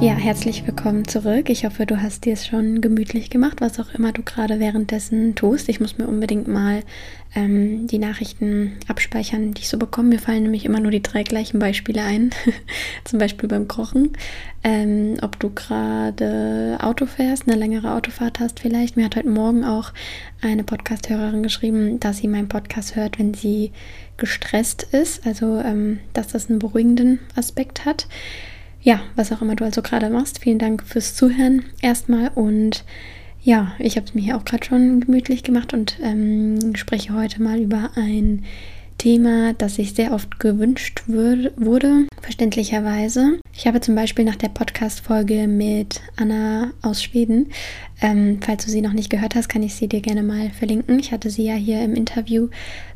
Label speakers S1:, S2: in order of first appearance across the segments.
S1: Ja, herzlich willkommen zurück. Ich hoffe, du hast dir es schon gemütlich gemacht, was auch immer du gerade währenddessen tust. Ich muss mir unbedingt mal ähm, die Nachrichten abspeichern, die ich so bekomme. Mir fallen nämlich immer nur die drei gleichen Beispiele ein. Zum Beispiel beim Kochen. Ähm, ob du gerade Auto fährst, eine längere Autofahrt hast vielleicht. Mir hat heute Morgen auch eine Podcast-Hörerin geschrieben, dass sie meinen Podcast hört, wenn sie gestresst ist. Also, ähm, dass das einen beruhigenden Aspekt hat ja, was auch immer du also gerade machst. Vielen Dank fürs Zuhören erstmal und ja, ich habe es mir hier auch gerade schon gemütlich gemacht und ähm, spreche heute mal über ein Thema, das sich sehr oft gewünscht würde, wurde, verständlicherweise. Ich habe zum Beispiel nach der Podcast-Folge mit Anna aus Schweden, ähm, falls du sie noch nicht gehört hast, kann ich sie dir gerne mal verlinken. Ich hatte sie ja hier im Interview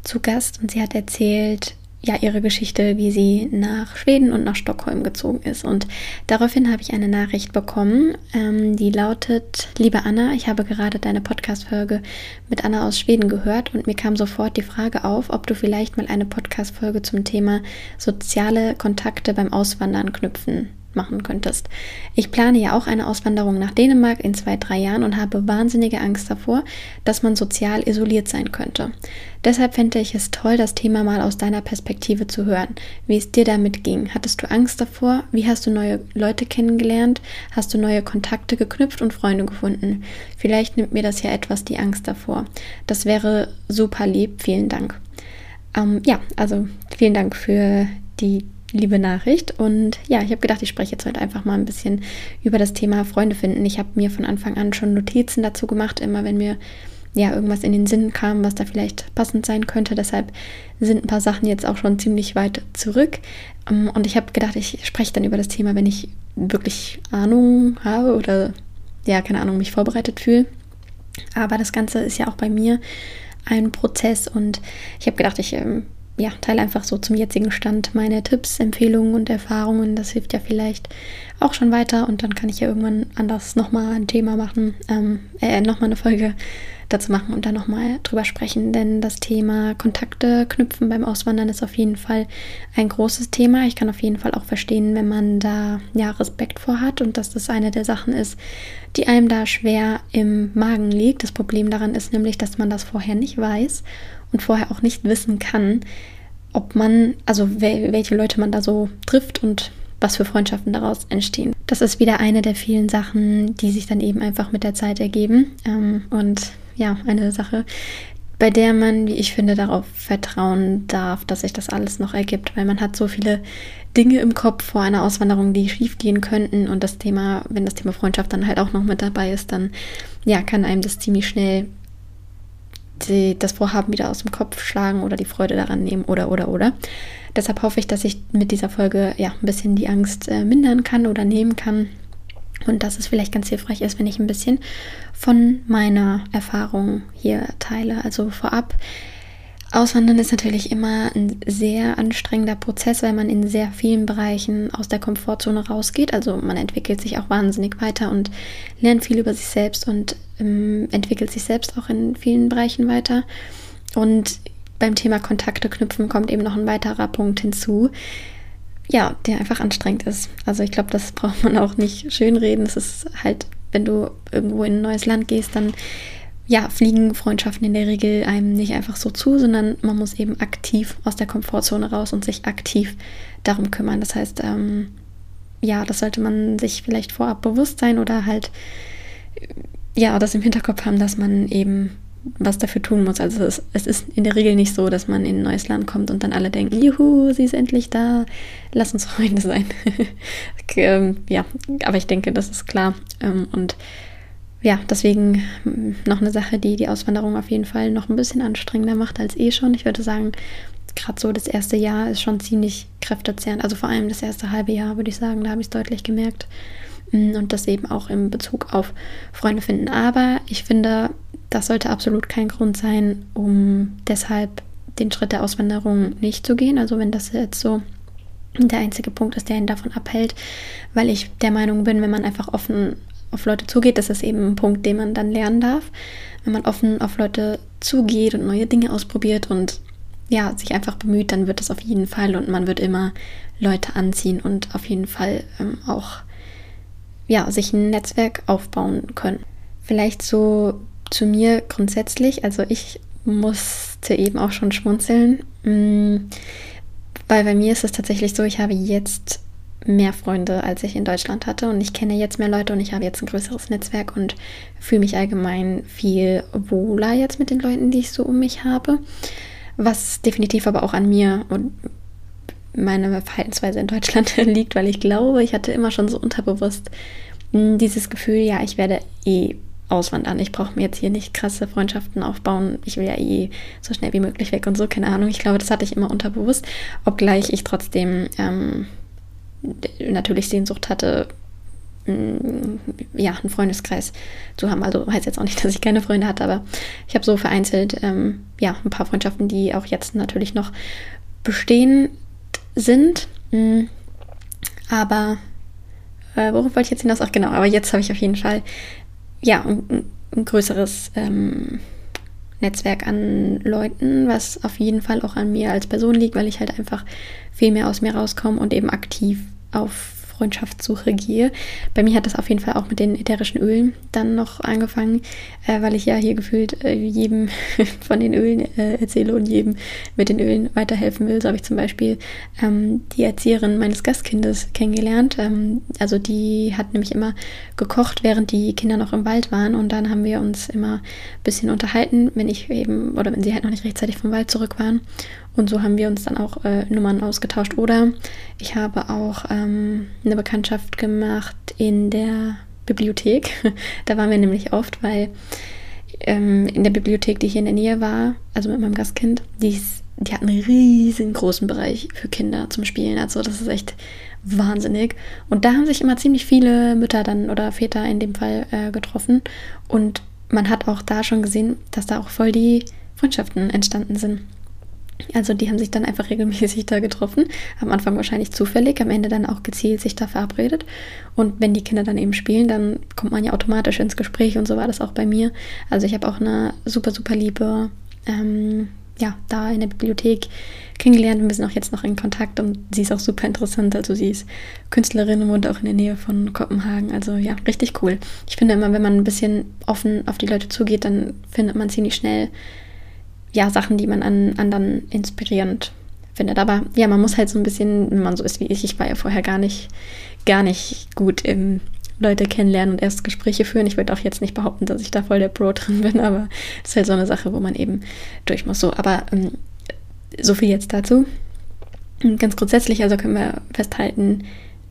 S1: zu Gast und sie hat erzählt, ja ihre Geschichte, wie sie nach Schweden und nach Stockholm gezogen ist. Und daraufhin habe ich eine Nachricht bekommen, ähm, die lautet: Liebe Anna, ich habe gerade deine Podcast-Folge mit Anna aus Schweden gehört und mir kam sofort die Frage auf, ob du vielleicht mal eine Podcast-Folge zum Thema soziale Kontakte beim Auswandern knüpfen machen könntest. Ich plane ja auch eine Auswanderung nach Dänemark in zwei, drei Jahren und habe wahnsinnige Angst davor, dass man sozial isoliert sein könnte. Deshalb fände ich es toll, das Thema mal aus deiner Perspektive zu hören, wie es dir damit ging. Hattest du Angst davor? Wie hast du neue Leute kennengelernt? Hast du neue Kontakte geknüpft und Freunde gefunden? Vielleicht nimmt mir das ja etwas die Angst davor. Das wäre super lieb. Vielen Dank. Ähm, ja, also vielen Dank für die liebe Nachricht. Und ja, ich habe gedacht, ich spreche jetzt heute einfach mal ein bisschen über das Thema Freunde finden. Ich habe mir von Anfang an schon Notizen dazu gemacht, immer wenn mir ja irgendwas in den Sinn kam, was da vielleicht passend sein könnte. Deshalb sind ein paar Sachen jetzt auch schon ziemlich weit zurück. Ähm, und ich habe gedacht, ich spreche dann über das Thema, wenn ich wirklich Ahnung habe oder ja, keine Ahnung, mich vorbereitet fühle. Aber das Ganze ist ja auch bei mir ein Prozess und ich habe gedacht, ich ähm, ja, teile einfach so zum jetzigen Stand meine Tipps, Empfehlungen und Erfahrungen. Das hilft ja vielleicht auch schon weiter und dann kann ich ja irgendwann anders nochmal ein Thema machen, ähm, äh, nochmal eine Folge dazu machen und dann nochmal drüber sprechen. Denn das Thema Kontakte knüpfen beim Auswandern ist auf jeden Fall ein großes Thema. Ich kann auf jeden Fall auch verstehen, wenn man da ja Respekt vor hat und dass das eine der Sachen ist, die einem da schwer im Magen liegt. Das Problem daran ist nämlich, dass man das vorher nicht weiß und vorher auch nicht wissen kann, ob man, also welche Leute man da so trifft und was für Freundschaften daraus entstehen. Das ist wieder eine der vielen Sachen, die sich dann eben einfach mit der Zeit ergeben. Ähm, und ja, eine Sache, bei der man, wie ich finde, darauf vertrauen darf, dass sich das alles noch ergibt, weil man hat so viele Dinge im Kopf vor einer Auswanderung, die schiefgehen könnten und das Thema, wenn das Thema Freundschaft dann halt auch noch mit dabei ist, dann ja, kann einem das ziemlich schnell die, das Vorhaben wieder aus dem Kopf schlagen oder die Freude daran nehmen oder oder oder. Deshalb hoffe ich, dass ich mit dieser Folge ja ein bisschen die Angst äh, mindern kann oder nehmen kann und dass es vielleicht ganz hilfreich ist, wenn ich ein bisschen von meiner Erfahrung hier teile. Also vorab, Auswandern ist natürlich immer ein sehr anstrengender Prozess, weil man in sehr vielen Bereichen aus der Komfortzone rausgeht. Also man entwickelt sich auch wahnsinnig weiter und lernt viel über sich selbst und ähm, entwickelt sich selbst auch in vielen Bereichen weiter. Und beim Thema Kontakte knüpfen kommt eben noch ein weiterer Punkt hinzu, ja, der einfach anstrengend ist. Also ich glaube, das braucht man auch nicht schönreden. Es ist halt, wenn du irgendwo in ein neues Land gehst, dann ja, fliegen Freundschaften in der Regel einem nicht einfach so zu, sondern man muss eben aktiv aus der Komfortzone raus und sich aktiv darum kümmern. Das heißt, ähm, ja, das sollte man sich vielleicht vorab bewusst sein oder halt ja, das im Hinterkopf haben, dass man eben was dafür tun muss. Also es, es, ist in der Regel nicht so, dass man in ein neues Land kommt und dann alle denken, juhu, sie ist endlich da, lass uns Freunde sein. ähm, ja, aber ich denke, das ist klar. Ähm, und ja, deswegen hm, noch eine Sache, die die Auswanderung auf jeden Fall noch ein bisschen anstrengender macht als eh schon. Ich würde sagen, gerade so das erste Jahr ist schon ziemlich kräftezehrend. Also vor allem das erste halbe Jahr, würde ich sagen, da habe ich es deutlich gemerkt. Hm, und das eben auch in Bezug auf Freunde finden. Aber ich finde, das sollte absolut kein Grund sein, um deshalb den Schritt der Auswanderung nicht zu gehen. Also wenn das jetzt so der einzige Punkt ist, der ihn davon abhält, weil ich der Meinung bin, wenn man einfach offen auf Leute zugeht, das ist eben ein Punkt, den man dann lernen darf. Wenn man offen auf Leute zugeht und neue Dinge ausprobiert und ja, sich einfach bemüht, dann wird es auf jeden Fall und man wird immer Leute anziehen und auf jeden Fall ähm, auch ja, sich ein Netzwerk aufbauen können. Vielleicht so zu mir grundsätzlich, also ich musste eben auch schon schmunzeln, mm, weil bei mir ist es tatsächlich so, ich habe jetzt mehr Freunde, als ich in Deutschland hatte und ich kenne jetzt mehr Leute und ich habe jetzt ein größeres Netzwerk und fühle mich allgemein viel wohler jetzt mit den Leuten, die ich so um mich habe, was definitiv aber auch an mir und meine Verhaltensweise in Deutschland liegt, weil ich glaube, ich hatte immer schon so unterbewusst mm, dieses Gefühl, ja, ich werde eh auswandern. Ich brauche mir jetzt hier nicht krasse Freundschaften aufbauen. Ich will ja eh so schnell wie möglich weg und so, keine Ahnung. Ich glaube, das hatte ich immer unterbewusst, obgleich ich trotzdem ähm, natürlich Sehnsucht hatte, mm, ja, einen Freundeskreis zu haben. Also heißt jetzt auch nicht, dass ich keine Freunde hatte, aber ich habe so vereinzelt, ähm, ja, ein paar Freundschaften, die auch jetzt natürlich noch bestehen sind. Mm, aber äh, worauf wollte ich jetzt hinaus? Ach genau, aber jetzt habe ich auf jeden Fall ja, ein, ein größeres ähm, Netzwerk an Leuten, was auf jeden Fall auch an mir als Person liegt, weil ich halt einfach viel mehr aus mir rauskomme und eben aktiv auf Freundschaftssuche gehe. Bei mir hat das auf jeden Fall auch mit den ätherischen Ölen dann noch angefangen, äh, weil ich ja hier gefühlt äh, jedem von den Ölen äh, erzähle und jedem mit den Ölen weiterhelfen will. So habe ich zum Beispiel ähm, die Erzieherin meines Gastkindes kennengelernt. Ähm, also die hat nämlich immer gekocht, während die Kinder noch im Wald waren und dann haben wir uns immer ein bisschen unterhalten, wenn ich eben oder wenn sie halt noch nicht rechtzeitig vom Wald zurück waren. Und so haben wir uns dann auch äh, Nummern ausgetauscht. Oder ich habe auch ähm, eine Bekanntschaft gemacht in der Bibliothek. da waren wir nämlich oft, weil ähm, in der Bibliothek, die hier in der Nähe war, also mit meinem Gastkind, die, die hat einen riesengroßen Bereich für Kinder zum Spielen. Also das ist echt wahnsinnig. Und da haben sich immer ziemlich viele Mütter dann oder Väter in dem Fall äh, getroffen. Und man hat auch da schon gesehen, dass da auch voll die Freundschaften entstanden sind. Also die haben sich dann einfach regelmäßig da getroffen, am Anfang wahrscheinlich zufällig, am Ende dann auch gezielt sich da verabredet. Und wenn die Kinder dann eben spielen, dann kommt man ja automatisch ins Gespräch und so war das auch bei mir. Also ich habe auch eine super, super liebe, ähm, ja, da in der Bibliothek kennengelernt und wir sind auch jetzt noch in Kontakt und sie ist auch super interessant. Also sie ist Künstlerin und wohnt auch in der Nähe von Kopenhagen. Also ja, richtig cool. Ich finde immer, wenn man ein bisschen offen auf die Leute zugeht, dann findet man ziemlich schnell ja, Sachen, die man an anderen inspirierend findet. Aber ja, man muss halt so ein bisschen, wenn man so ist wie ich, ich war ja vorher gar nicht, gar nicht gut im Leute kennenlernen und erst Gespräche führen. Ich würde auch jetzt nicht behaupten, dass ich da voll der Pro drin bin, aber das ist halt so eine Sache, wo man eben durch muss. So, aber ähm, so viel jetzt dazu. Ganz grundsätzlich, also können wir festhalten,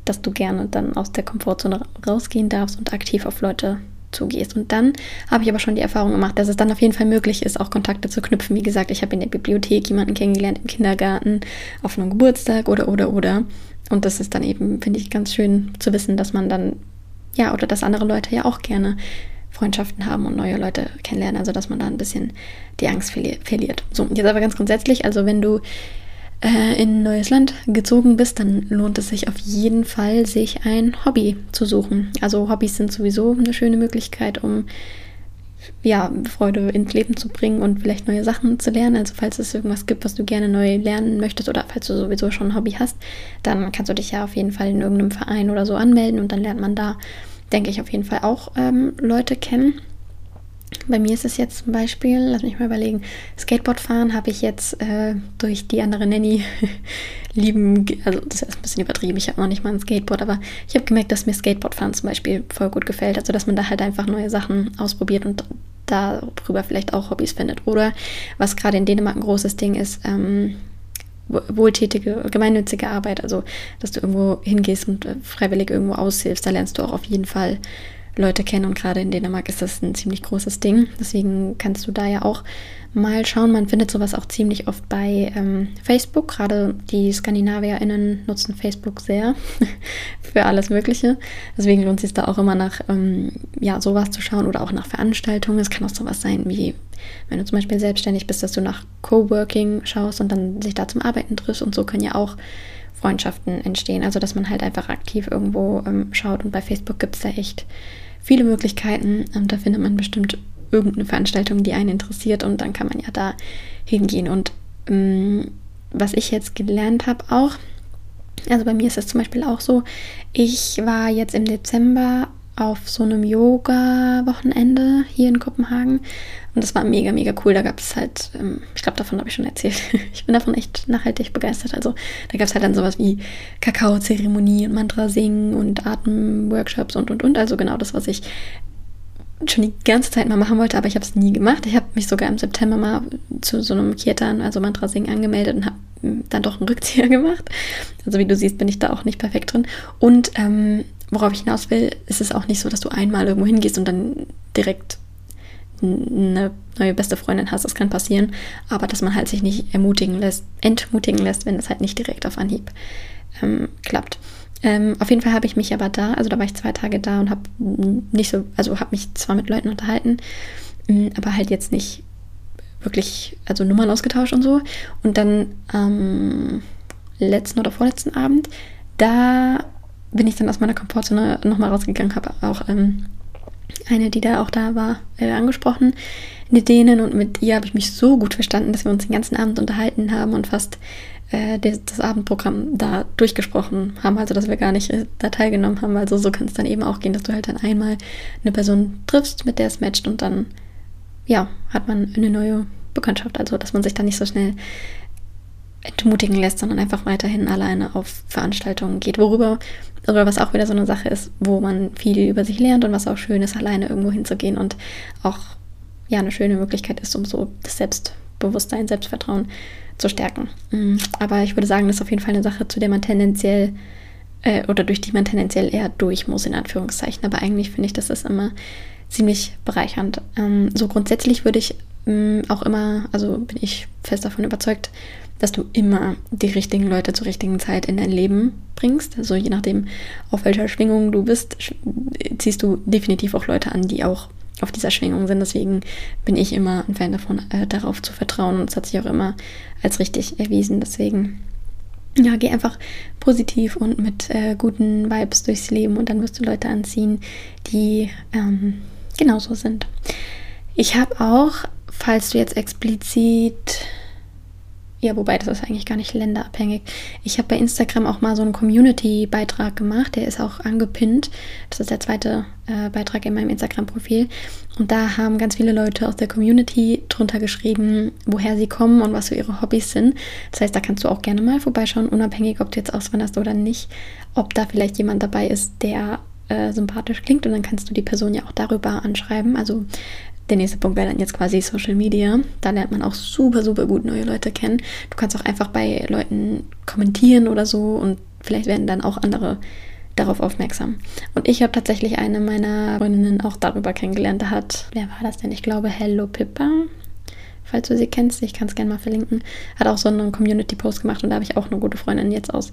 S1: dass du gerne dann aus der Komfortzone rausgehen darfst und aktiv auf Leute zugehst. Und dann habe ich aber schon die Erfahrung gemacht, dass es dann auf jeden Fall möglich ist, auch Kontakte zu knüpfen. Wie gesagt, ich habe in der Bibliothek jemanden kennengelernt, im Kindergarten, auf einem Geburtstag oder, oder, oder. Und das ist dann eben, finde ich, ganz schön zu wissen, dass man dann, ja, oder dass andere Leute ja auch gerne Freundschaften haben und neue Leute kennenlernen. Also, dass man da ein bisschen die Angst verliert. So, jetzt aber ganz grundsätzlich, also wenn du äh, in ein neues Land gezogen bist, dann lohnt es sich auf jeden Fall, sich ein Hobby zu suchen. Also Hobbys sind sowieso eine schöne Möglichkeit, um ja, Freude ins Leben zu bringen und vielleicht neue Sachen zu lernen. Also falls es irgendwas gibt, was du gerne neu lernen möchtest oder falls du sowieso schon ein Hobby hast, dann kannst du dich ja auf jeden Fall in irgendeinem Verein oder so anmelden und dann lernt man da, denke ich, auf jeden Fall auch ähm, Leute kennen. Bei mir ist es jetzt zum Beispiel, lass mich mal überlegen, Skateboardfahren habe ich jetzt äh, durch die andere Nanny lieben, also das ist ein bisschen übertrieben, ich habe noch nicht mal ein Skateboard, aber ich habe gemerkt, dass mir Skateboardfahren zum Beispiel voll gut gefällt, also dass man da halt einfach neue Sachen ausprobiert und darüber vielleicht auch Hobbys findet. Oder was gerade in Dänemark ein großes Ding ist, ähm, wohltätige, gemeinnützige Arbeit, also dass du irgendwo hingehst und äh, freiwillig irgendwo aushilfst, da lernst du auch auf jeden Fall Leute kennen und gerade in Dänemark ist das ein ziemlich großes Ding. Deswegen kannst du da ja auch mal schauen. Man findet sowas auch ziemlich oft bei ähm, Facebook. Gerade die SkandinavierInnen nutzen Facebook sehr für alles Mögliche. Deswegen lohnt es sich da auch immer nach ähm, ja, sowas zu schauen oder auch nach Veranstaltungen. Es kann auch sowas sein wie, wenn du zum Beispiel selbstständig bist, dass du nach Coworking schaust und dann sich da zum Arbeiten triffst und so können ja auch Freundschaften entstehen. Also dass man halt einfach aktiv irgendwo ähm, schaut und bei Facebook gibt es da echt viele Möglichkeiten und da findet man bestimmt irgendeine Veranstaltung, die einen interessiert und dann kann man ja da hingehen. Und ähm, was ich jetzt gelernt habe auch, also bei mir ist das zum Beispiel auch so, ich war jetzt im Dezember auf so einem Yoga-Wochenende hier in Kopenhagen. Und das war mega, mega cool. Da gab es halt, ähm, ich glaube, davon habe ich schon erzählt. ich bin davon echt nachhaltig begeistert. Also da gab es halt dann sowas wie Kakao-Zeremonie und Mantra singen und Atemworkshops und und und. Also genau das, was ich schon die ganze Zeit mal machen wollte, aber ich habe es nie gemacht. Ich habe mich sogar im September mal zu so einem Kirtan, also Mantra singen, angemeldet und habe dann doch einen Rückzieher gemacht. Also wie du siehst, bin ich da auch nicht perfekt drin. Und ähm, worauf ich hinaus will, ist es auch nicht so, dass du einmal irgendwo hingehst und dann direkt eine neue beste Freundin hast. Das kann passieren. Aber dass man halt sich nicht ermutigen lässt, entmutigen lässt, wenn es halt nicht direkt auf Anhieb ähm, klappt. Ähm, auf jeden Fall habe ich mich aber da, also da war ich zwei Tage da und habe nicht so, also habe mich zwar mit Leuten unterhalten, aber halt jetzt nicht wirklich, also Nummern ausgetauscht und so. Und dann am letzten oder vorletzten Abend, da bin ich dann aus meiner Komfortzone nochmal rausgegangen, habe auch ähm, eine, die da auch da war, äh, angesprochen, eine Dänen und mit ihr habe ich mich so gut verstanden, dass wir uns den ganzen Abend unterhalten haben und fast äh, das, das, Abendprogramm da durchgesprochen haben, also dass wir gar nicht äh, da teilgenommen haben. Also so kann es dann eben auch gehen, dass du halt dann einmal eine Person triffst, mit der es matcht und dann ja, hat man eine neue Bekanntschaft. Also dass man sich dann nicht so schnell entmutigen lässt, sondern einfach weiterhin alleine auf Veranstaltungen geht, worüber, oder was auch wieder so eine Sache ist, wo man viel über sich lernt und was auch schön ist, alleine irgendwo hinzugehen und auch ja eine schöne Möglichkeit ist, um so das Selbstbewusstsein, Selbstvertrauen zu stärken. Mhm. Aber ich würde sagen, das ist auf jeden Fall eine Sache, zu der man tendenziell äh, oder durch die man tendenziell eher durch muss, in Anführungszeichen. Aber eigentlich finde ich, das ist immer ziemlich bereichernd. Ähm, so grundsätzlich würde ich ähm, auch immer, also bin ich fest davon überzeugt, dass du immer die richtigen Leute zur richtigen Zeit in dein Leben bringst. Also je nachdem, auf welcher Schwingung du bist, ziehst du definitiv auch Leute an, die auch auf dieser Schwingung sind. Deswegen bin ich immer ein Fan davon, äh, darauf zu vertrauen. Und es hat sich auch immer als richtig erwiesen. Deswegen, ja, geh einfach positiv und mit äh, guten Vibes durchs Leben und dann wirst du Leute anziehen, die ähm, genauso sind. Ich habe auch, falls du jetzt explizit ja, wobei das ist eigentlich gar nicht länderabhängig. Ich habe bei Instagram auch mal so einen Community-Beitrag gemacht, der ist auch angepinnt. Das ist der zweite äh, Beitrag in meinem Instagram-Profil. Und da haben ganz viele Leute aus der Community drunter geschrieben, woher sie kommen und was so ihre Hobbys sind. Das heißt, da kannst du auch gerne mal vorbeischauen, unabhängig, ob du jetzt auswanderst oder nicht, ob da vielleicht jemand dabei ist, der äh, sympathisch klingt und dann kannst du die Person ja auch darüber anschreiben. Also der nächste Punkt wäre dann jetzt quasi Social Media. Da lernt man auch super, super gut neue Leute kennen. Du kannst auch einfach bei Leuten kommentieren oder so und vielleicht werden dann auch andere darauf aufmerksam. Und ich habe tatsächlich eine meiner Freundinnen auch darüber kennengelernt. Da hat, wer war das denn? Ich glaube, Hello Pippa falls du sie kennst. Ich kann es gerne mal verlinken. Hat auch so einen Community-Post gemacht und da habe ich auch eine gute Freundin jetzt aus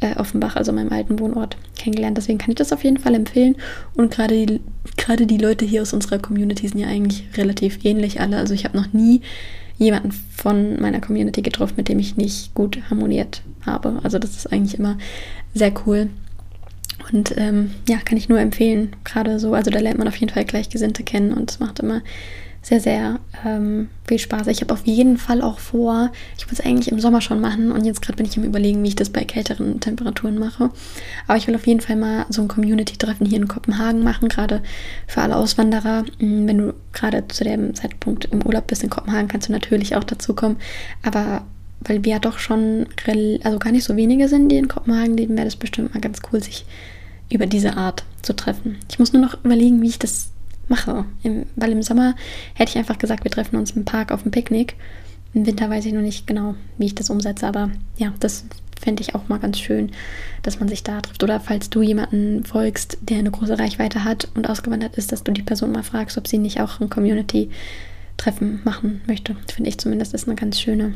S1: äh, Offenbach, also meinem alten Wohnort, kennengelernt. Deswegen kann ich das auf jeden Fall empfehlen. Und gerade die, die Leute hier aus unserer Community sind ja eigentlich relativ ähnlich alle. Also ich habe noch nie jemanden von meiner Community getroffen, mit dem ich nicht gut harmoniert habe. Also das ist eigentlich immer sehr cool. Und ähm, ja, kann ich nur empfehlen. Gerade so, also da lernt man auf jeden Fall Gleichgesinnte kennen und es macht immer sehr, sehr ähm, viel Spaß. Ich habe auf jeden Fall auch vor, ich muss eigentlich im Sommer schon machen und jetzt gerade bin ich im Überlegen, wie ich das bei kälteren Temperaturen mache. Aber ich will auf jeden Fall mal so ein Community-Treffen hier in Kopenhagen machen, gerade für alle Auswanderer. Mm, wenn du gerade zu dem Zeitpunkt im Urlaub bist in Kopenhagen, kannst du natürlich auch dazu kommen. Aber weil wir ja doch schon, also gar nicht so wenige sind, die in Kopenhagen leben, wäre das bestimmt mal ganz cool, sich über diese Art zu treffen. Ich muss nur noch überlegen, wie ich das mache. Im, weil im Sommer hätte ich einfach gesagt, wir treffen uns im Park auf dem Picknick. Im Winter weiß ich noch nicht genau, wie ich das umsetze, aber ja, das fände ich auch mal ganz schön, dass man sich da trifft. Oder falls du jemanden folgst, der eine große Reichweite hat und ausgewandert ist, dass du die Person mal fragst, ob sie nicht auch ein Community-Treffen machen möchte. Finde ich zumindest ist eine ganz schöne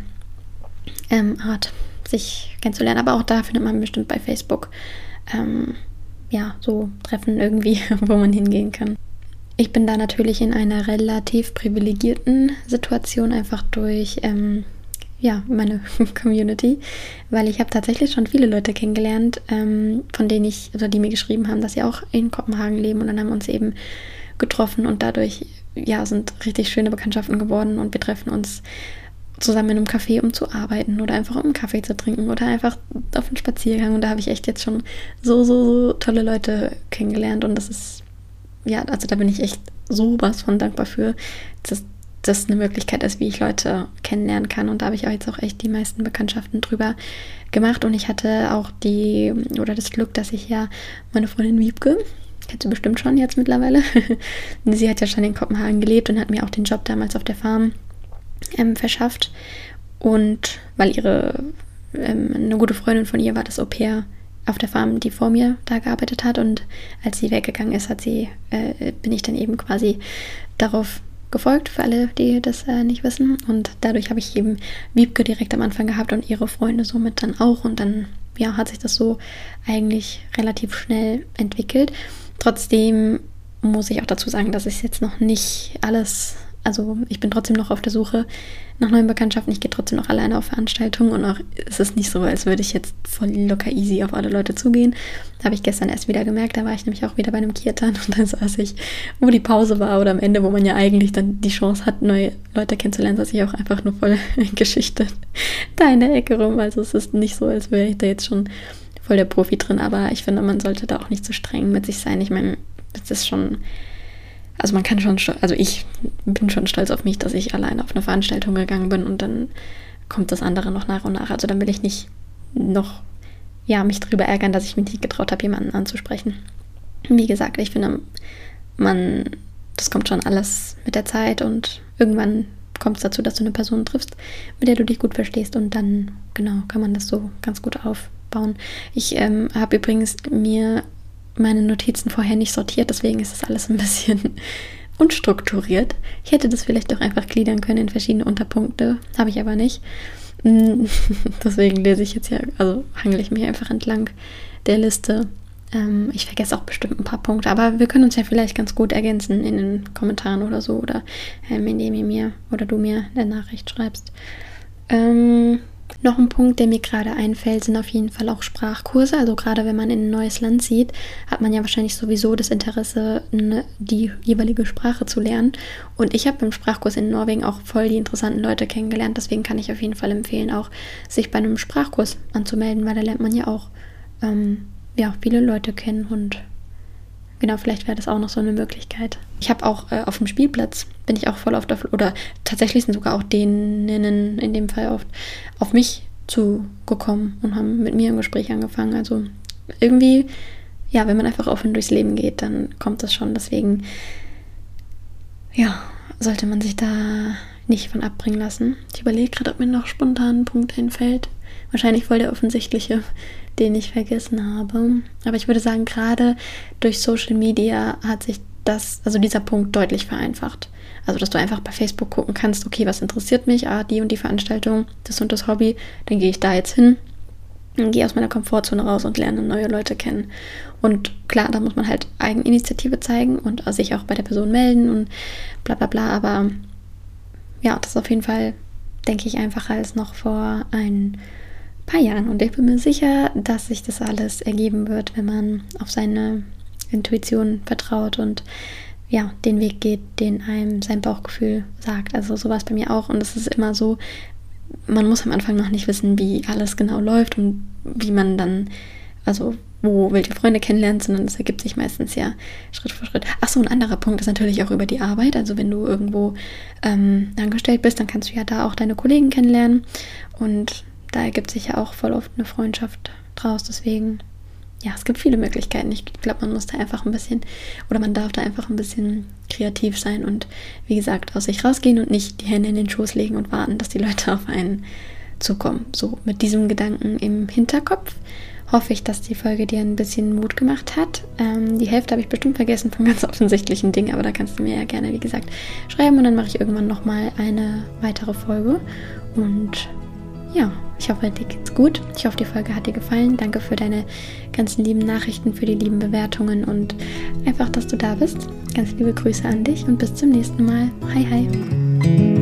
S1: ähm, Art, sich kennenzulernen. Aber auch da findet man bestimmt bei Facebook ähm, ja so Treffen irgendwie, wo man hingehen kann. Ich bin da natürlich in einer relativ privilegierten Situation, einfach durch ähm, ja, meine Community, weil ich habe tatsächlich schon viele Leute kennengelernt, ähm, von denen ich, also die mir geschrieben haben, dass sie auch in Kopenhagen leben. Und dann haben wir uns eben getroffen und dadurch ja sind richtig schöne Bekanntschaften geworden. Und wir treffen uns zusammen in einem Café, um zu arbeiten oder einfach um einen Kaffee zu trinken oder einfach auf einen Spaziergang. Und da habe ich echt jetzt schon so, so, so tolle Leute kennengelernt. Und das ist ja, also da bin ich echt sowas von dankbar für, dass das eine Möglichkeit ist, wie ich Leute kennenlernen kann. Und da habe ich auch jetzt auch echt die meisten Bekanntschaften drüber gemacht. Und ich hatte auch die, oder das Glück, dass ich ja meine Freundin Wiebke, kennst du bestimmt schon jetzt mittlerweile, sie hat ja schon in Kopenhagen gelebt und hat mir auch den Job damals auf der Farm ähm, verschafft. Und weil ihre, ähm, eine gute Freundin von ihr war das Au pair auf der Farm, die vor mir da gearbeitet hat. Und als sie weggegangen ist, hat sie, äh, bin ich dann eben quasi darauf gefolgt, für alle, die das äh, nicht wissen. Und dadurch habe ich eben Wiebke direkt am Anfang gehabt und ihre Freunde somit dann auch. Und dann ja, hat sich das so eigentlich relativ schnell entwickelt. Trotzdem muss ich auch dazu sagen, dass ich jetzt noch nicht alles also ich bin trotzdem noch auf der Suche nach neuen Bekanntschaften. Ich gehe trotzdem noch alleine auf Veranstaltungen und auch ist es nicht so, als würde ich jetzt voll locker easy auf alle Leute zugehen. Habe ich gestern erst wieder gemerkt. Da war ich nämlich auch wieder bei einem Kirtan und dann saß ich, wo die Pause war oder am Ende, wo man ja eigentlich dann die Chance hat, neue Leute kennenzulernen, saß ich auch einfach nur voll Geschichte da in der Ecke rum. Also es ist nicht so, als wäre ich da jetzt schon voll der Profi drin. Aber ich finde, man sollte da auch nicht zu so streng mit sich sein. Ich meine, das ist schon also man kann schon, also ich bin schon stolz auf mich, dass ich alleine auf eine Veranstaltung gegangen bin und dann kommt das andere noch nach und nach. Also dann will ich nicht noch, ja, mich darüber ärgern, dass ich mich nicht getraut habe, jemanden anzusprechen. Wie gesagt, ich finde, man, das kommt schon alles mit der Zeit und irgendwann kommt es dazu, dass du eine Person triffst, mit der du dich gut verstehst und dann, genau, kann man das so ganz gut aufbauen. Ich ähm, habe übrigens mir meine Notizen vorher nicht sortiert, deswegen ist das alles ein bisschen unstrukturiert. Ich hätte das vielleicht auch einfach gliedern können in verschiedene Unterpunkte, habe ich aber nicht. Mm, deswegen lese ich jetzt ja, also hangel ich mich einfach entlang der Liste. Ähm, ich vergesse auch bestimmt ein paar Punkte, aber wir können uns ja vielleicht ganz gut ergänzen in den Kommentaren oder so oder ähm, indem ihr mir oder du mir eine Nachricht schreibst. Ähm, noch ein Punkt, der mir gerade einfällt, sind auf jeden Fall auch Sprachkurse. Also gerade wenn man in ein neues Land zieht, hat man ja wahrscheinlich sowieso das Interesse, die jeweilige Sprache zu lernen. Und ich habe beim Sprachkurs in Norwegen auch voll die interessanten Leute kennengelernt. Deswegen kann ich auf jeden Fall empfehlen, auch sich bei einem Sprachkurs anzumelden, weil da lernt man ja auch ähm, ja, viele Leute kennen und genau, vielleicht wäre das auch noch so eine Möglichkeit. Ich habe auch äh, auf dem Spielplatz, bin ich auch voll oft auf, oder tatsächlich sind sogar auch denen in dem Fall oft auf mich zugekommen und haben mit mir ein Gespräch angefangen. Also irgendwie, ja, wenn man einfach offen durchs Leben geht, dann kommt das schon. Deswegen, ja, sollte man sich da nicht von abbringen lassen. Ich überlege gerade, ob mir noch spontan ein Punkt einfällt. Wahrscheinlich voll der offensichtliche den ich vergessen habe. Aber ich würde sagen, gerade durch Social Media hat sich das, also dieser Punkt deutlich vereinfacht. Also, dass du einfach bei Facebook gucken kannst, okay, was interessiert mich? Ah, die und die Veranstaltung, das und das Hobby, dann gehe ich da jetzt hin gehe aus meiner Komfortzone raus und lerne neue Leute kennen. Und klar, da muss man halt Eigeninitiative zeigen und sich auch bei der Person melden und bla bla bla. Aber ja, das ist auf jeden Fall, denke ich, einfacher als noch vor ein paar Jahren. Und ich bin mir sicher, dass sich das alles ergeben wird, wenn man auf seine Intuition vertraut und ja, den Weg geht, den einem sein Bauchgefühl sagt. Also so war es bei mir auch. Und es ist immer so, man muss am Anfang noch nicht wissen, wie alles genau läuft und wie man dann, also wo welche Freunde kennenlernt, sondern das ergibt sich meistens ja Schritt für Schritt. Achso, ein anderer Punkt ist natürlich auch über die Arbeit. Also wenn du irgendwo ähm, angestellt bist, dann kannst du ja da auch deine Kollegen kennenlernen. Und da ergibt sich ja auch voll oft eine Freundschaft draus. Deswegen, ja, es gibt viele Möglichkeiten. Ich glaube, man muss da einfach ein bisschen, oder man darf da einfach ein bisschen kreativ sein und wie gesagt, aus sich rausgehen und nicht die Hände in den Schoß legen und warten, dass die Leute auf einen zukommen. So mit diesem Gedanken im Hinterkopf hoffe ich, dass die Folge dir ein bisschen Mut gemacht hat. Ähm, die Hälfte habe ich bestimmt vergessen von ganz offensichtlichen Dingen, aber da kannst du mir ja gerne, wie gesagt, schreiben und dann mache ich irgendwann nochmal eine weitere Folge. Und ja, ich hoffe, dir geht's gut. Ich hoffe, die Folge hat dir gefallen. Danke für deine ganzen lieben Nachrichten, für die lieben Bewertungen und einfach, dass du da bist. Ganz liebe Grüße an dich und bis zum nächsten Mal. Hi, hi.